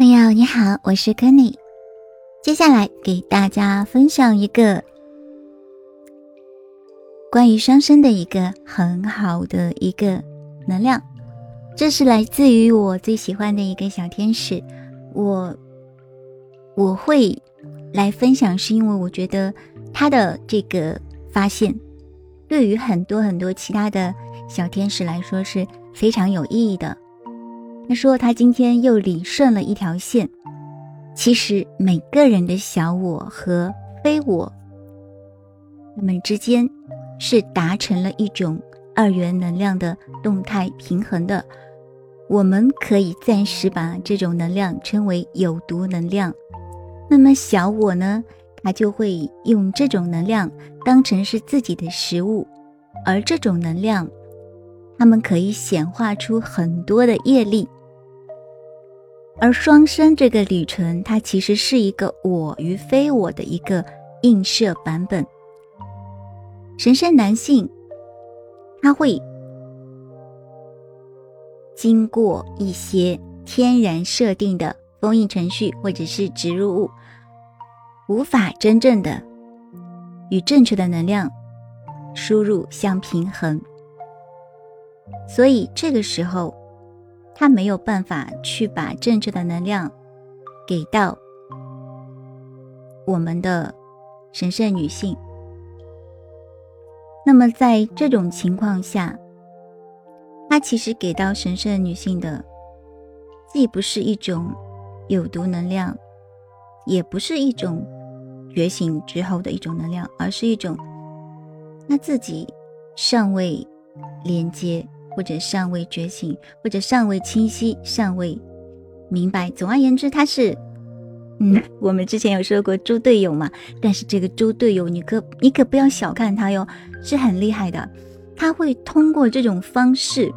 朋友你好，我是 Kenny。接下来给大家分享一个关于双生的一个很好的一个能量，这是来自于我最喜欢的一个小天使。我我会来分享，是因为我觉得他的这个发现，对于很多很多其他的小天使来说是非常有意义的。他说他今天又理顺了一条线。其实每个人的小我和非我，他们之间是达成了一种二元能量的动态平衡的。我们可以暂时把这种能量称为有毒能量。那么小我呢，它就会用这种能量当成是自己的食物，而这种能量，他们可以显化出很多的业力。而双生这个旅程，它其实是一个我与非我的一个映射版本。神圣男性，他会经过一些天然设定的封印程序或者是植入物，无法真正的与正确的能量输入相平衡，所以这个时候。他没有办法去把正确的能量给到我们的神圣女性。那么在这种情况下，他其实给到神圣女性的，既不是一种有毒能量，也不是一种觉醒之后的一种能量，而是一种他自己尚未连接。或者尚未觉醒，或者尚未清晰，尚未明白。总而言之，他是，嗯，我们之前有说过猪队友嘛。但是这个猪队友，你可你可不要小看他哟，是很厉害的。他会通过这种方式，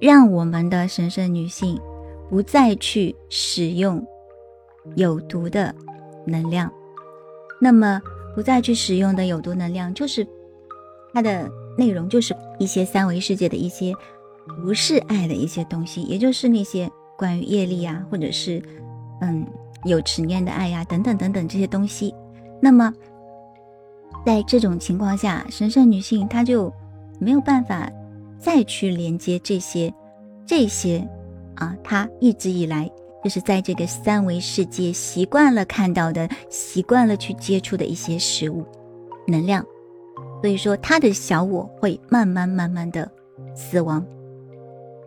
让我们的神圣女性不再去使用有毒的能量。那么，不再去使用的有毒能量，就是它的。内容就是一些三维世界的一些不是爱的一些东西，也就是那些关于业力啊，或者是嗯有执念的爱呀，等等等等这些东西。那么在这种情况下，神圣女性她就没有办法再去连接这些这些啊，她一直以来就是在这个三维世界习惯了看到的、习惯了去接触的一些事物能量。所以说，他的小我会慢慢慢慢的死亡。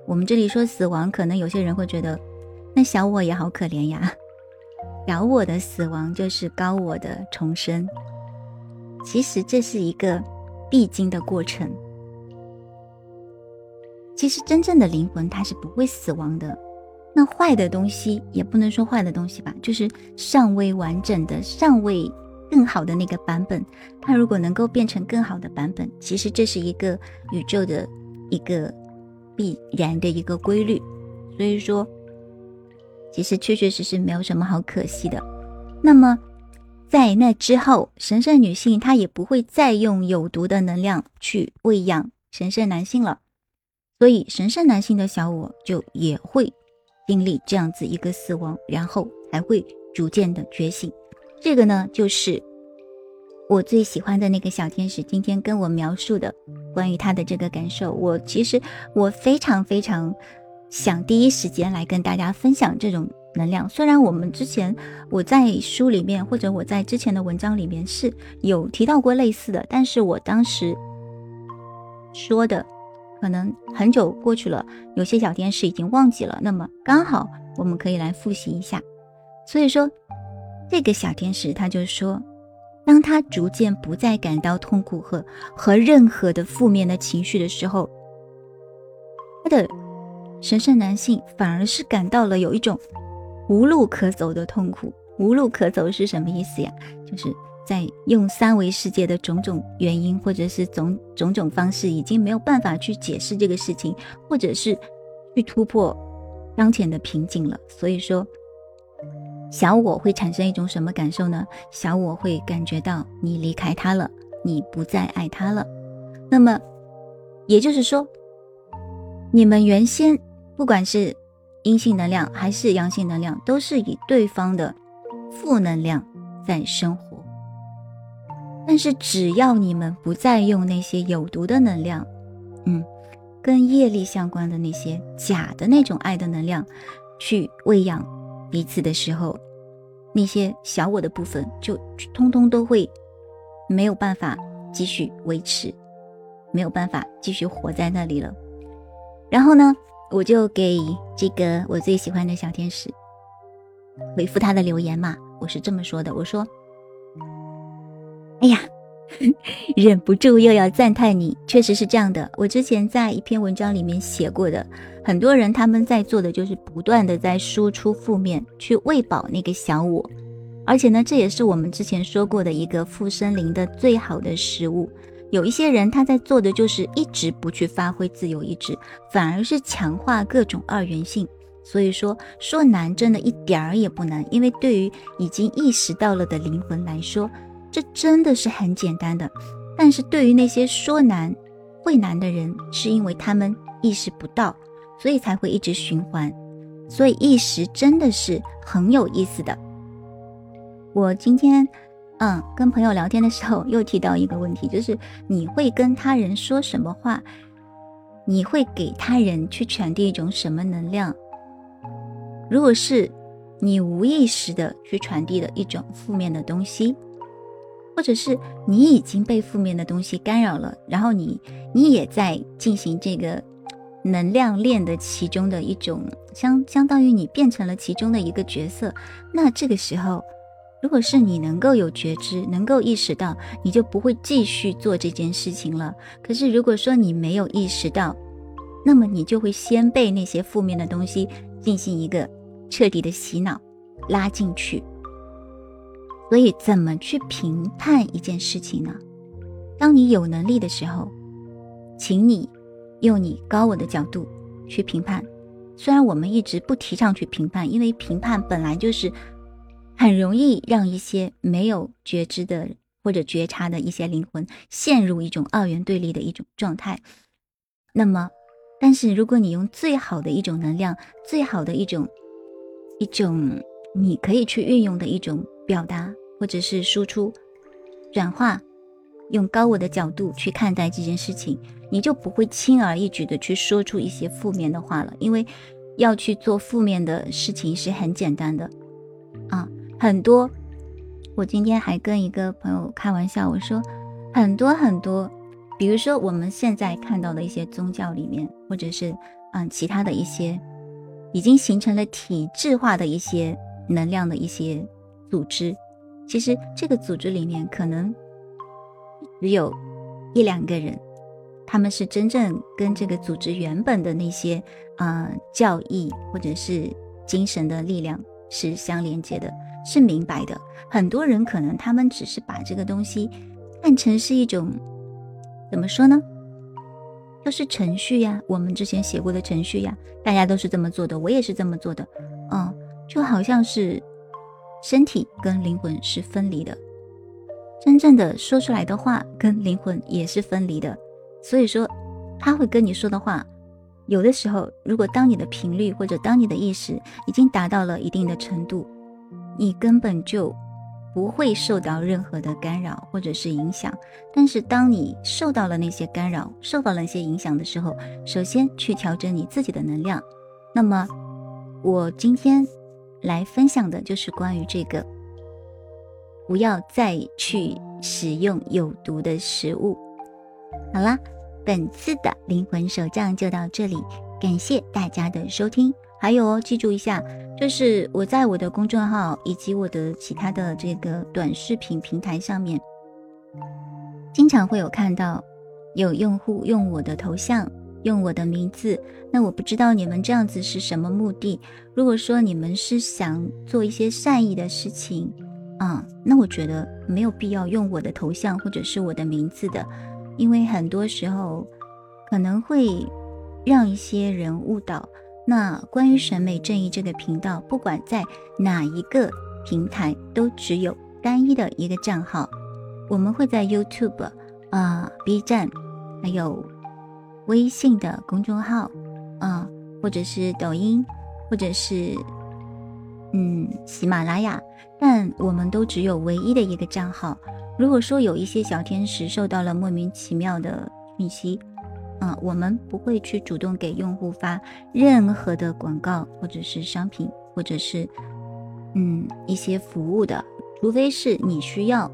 我们这里说死亡，可能有些人会觉得，那小我也好可怜呀。小我的死亡就是高我的重生。其实这是一个必经的过程。其实真正的灵魂它是不会死亡的。那坏的东西也不能说坏的东西吧，就是尚未完整的，尚未。更好的那个版本，它如果能够变成更好的版本，其实这是一个宇宙的一个必然的一个规律。所以说，其实确确实实没有什么好可惜的。那么，在那之后，神圣女性她也不会再用有毒的能量去喂养神圣男性了，所以神圣男性的小我就也会经历这样子一个死亡，然后才会逐渐的觉醒。这个呢，就是我最喜欢的那个小天使今天跟我描述的关于他的这个感受。我其实我非常非常想第一时间来跟大家分享这种能量。虽然我们之前我在书里面或者我在之前的文章里面是有提到过类似的，但是我当时说的可能很久过去了，有些小天使已经忘记了。那么刚好我们可以来复习一下。所以说。这个小天使他就说，当他逐渐不再感到痛苦和和任何的负面的情绪的时候，他的神圣男性反而是感到了有一种无路可走的痛苦。无路可走是什么意思呀？就是在用三维世界的种种原因，或者是种种种方式，已经没有办法去解释这个事情，或者是去突破当前的瓶颈了。所以说。小我会产生一种什么感受呢？小我会感觉到你离开他了，你不再爱他了。那么，也就是说，你们原先不管是阴性能量还是阳性能量，都是以对方的负能量在生活。但是只要你们不再用那些有毒的能量，嗯，跟业力相关的那些假的那种爱的能量，去喂养彼此的时候，那些小我的部分就通通都会没有办法继续维持，没有办法继续活在那里了。然后呢，我就给这个我最喜欢的小天使回复他的留言嘛，我是这么说的，我说。哎呀，忍不住又要赞叹你，确实是这样的。我之前在一篇文章里面写过的，很多人他们在做的就是不断的在输出负面，去喂饱那个小我。而且呢，这也是我们之前说过的一个附身灵的最好的食物。有一些人他在做的就是一直不去发挥自由意志，反而是强化各种二元性。所以说说难，真的一点儿也不难，因为对于已经意识到了的灵魂来说。这真的是很简单的，但是对于那些说难会难的人，是因为他们意识不到，所以才会一直循环。所以意识真的是很有意思的。我今天嗯跟朋友聊天的时候，又提到一个问题，就是你会跟他人说什么话？你会给他人去传递一种什么能量？如果是你无意识的去传递的一种负面的东西。或者是你已经被负面的东西干扰了，然后你你也在进行这个能量链的其中的一种相相当于你变成了其中的一个角色，那这个时候，如果是你能够有觉知，能够意识到，你就不会继续做这件事情了。可是如果说你没有意识到，那么你就会先被那些负面的东西进行一个彻底的洗脑，拉进去。所以，怎么去评判一件事情呢？当你有能力的时候，请你用你高我的角度去评判。虽然我们一直不提倡去评判，因为评判本来就是很容易让一些没有觉知的或者觉察的一些灵魂陷入一种二元对立的一种状态。那么，但是如果你用最好的一种能量，最好的一种一种你可以去运用的一种。表达或者是输出、转化，用高我的角度去看待这件事情，你就不会轻而易举的去说出一些负面的话了。因为要去做负面的事情是很简单的啊，很多。我今天还跟一个朋友开玩笑，我说很多很多，比如说我们现在看到的一些宗教里面，或者是嗯其他的一些已经形成了体制化的一些能量的一些。组织，其实这个组织里面可能只有一两个人，他们是真正跟这个组织原本的那些啊教义或者是精神的力量是相连接的，是明白的。很多人可能他们只是把这个东西看成是一种怎么说呢？就是程序呀，我们之前写过的程序呀，大家都是这么做的，我也是这么做的，嗯，就好像是。身体跟灵魂是分离的，真正的说出来的话跟灵魂也是分离的。所以说，他会跟你说的话，有的时候，如果当你的频率或者当你的意识已经达到了一定的程度，你根本就不会受到任何的干扰或者是影响。但是，当你受到了那些干扰、受到了那些影响的时候，首先去调整你自己的能量。那么，我今天。来分享的就是关于这个，不要再去使用有毒的食物。好啦，本次的灵魂手账就到这里，感谢大家的收听。还有哦，记住一下，就是我在我的公众号以及我的其他的这个短视频平台上面，经常会有看到有用户用我的头像。用我的名字，那我不知道你们这样子是什么目的。如果说你们是想做一些善意的事情，啊，那我觉得没有必要用我的头像或者是我的名字的，因为很多时候可能会让一些人误导。那关于审美正义这个频道，不管在哪一个平台，都只有单一的一个账号。我们会在 YouTube、啊 B 站，还有。微信的公众号，啊，或者是抖音，或者是嗯喜马拉雅，但我们都只有唯一的一个账号。如果说有一些小天使受到了莫名其妙的讯息，嗯，我们不会去主动给用户发任何的广告或者是商品，或者是嗯一些服务的，除非是你需要，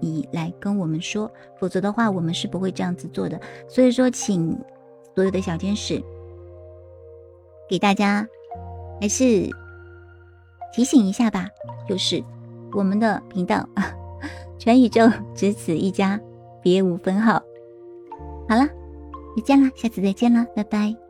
你来跟我们说，否则的话我们是不会这样子做的。所以说，请所有的小天使给大家还是提醒一下吧，就是我们的频道。全宇宙只此一家，别无分号。好了，再见了，下次再见了，拜拜。